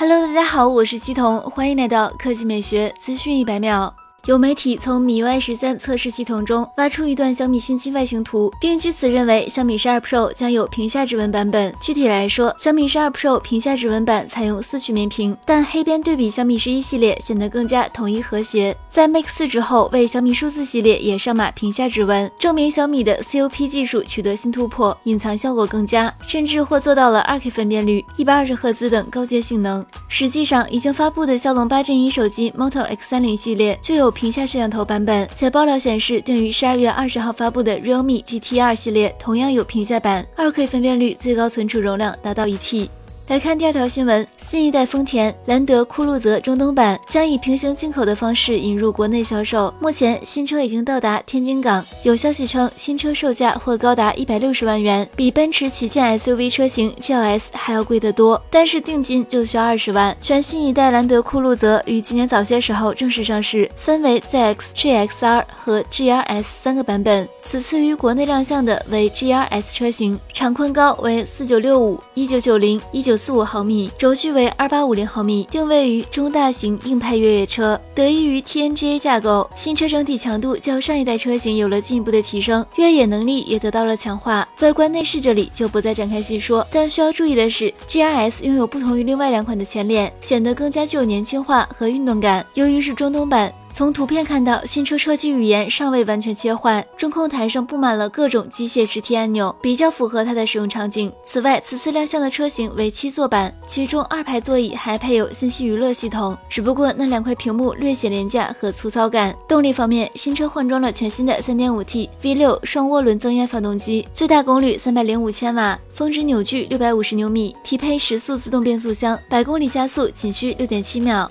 Hello，大家好，我是西彤，欢迎来到科技美学资讯一百秒。有媒体从米 UI 十三测试系统中挖出一段小米新机外形图，并据此认为小米十二 Pro 将有屏下指纹版本。具体来说，小米十二 Pro 屏下指纹版采用四曲面屏，但黑边对比小米十一系列显得更加统一和谐。在 Mix 四之后，为小米数字系列也上马屏下指纹，证明小米的 COP 技术取得新突破，隐藏效果更佳，甚至或做到了 2K 分辨率、一百二十赫兹等高阶性能。实际上，已经发布的骁龙八 Gen 一手机 Moto X30 系列就有。屏下摄像头版本，且爆料显示，定于十二月二十号发布的 Realme GT 二系列同样有屏下版，二 K 分辨率，最高存储容量达到一 T。来看第二条新闻，新一代丰田兰德酷路泽中东版将以平行进口的方式引入国内销售。目前新车已经到达天津港，有消息称新车售价或高达一百六十万元，比奔驰旗舰 SUV 车型 GLS 还要贵得多。但是定金就需要二十万。全新一代兰德酷路泽于今年早些时候正式上市，分为 ZX、GXR 和 GRS 三个版本。此次于国内亮相的为 GRS 车型，长宽高为四九六五、一九九零、一九。四五毫米，轴距为二八五零毫米，定位于中大型硬派越野车。得益于 TNGA 架构，新车整体强度较上一代车型有了进一步的提升，越野能力也得到了强化。外观内饰这里就不再展开细说，但需要注意的是，GRS 拥有不同于另外两款的前脸，显得更加具有年轻化和运动感。由于是中东版。从图片看到，新车车机语言尚未完全切换，中控台上布满了各种机械实体按钮，比较符合它的使用场景。此外，此次亮相的车型为七座版，其中二排座椅还配有信息娱乐系统，只不过那两块屏幕略显廉价和粗糙感。动力方面，新车换装了全新的 3.5T V6 双涡轮增压发动机，最大功率305千瓦，峰值扭矩650牛米，匹配时速自动变速箱，百公里加速仅需6.7秒。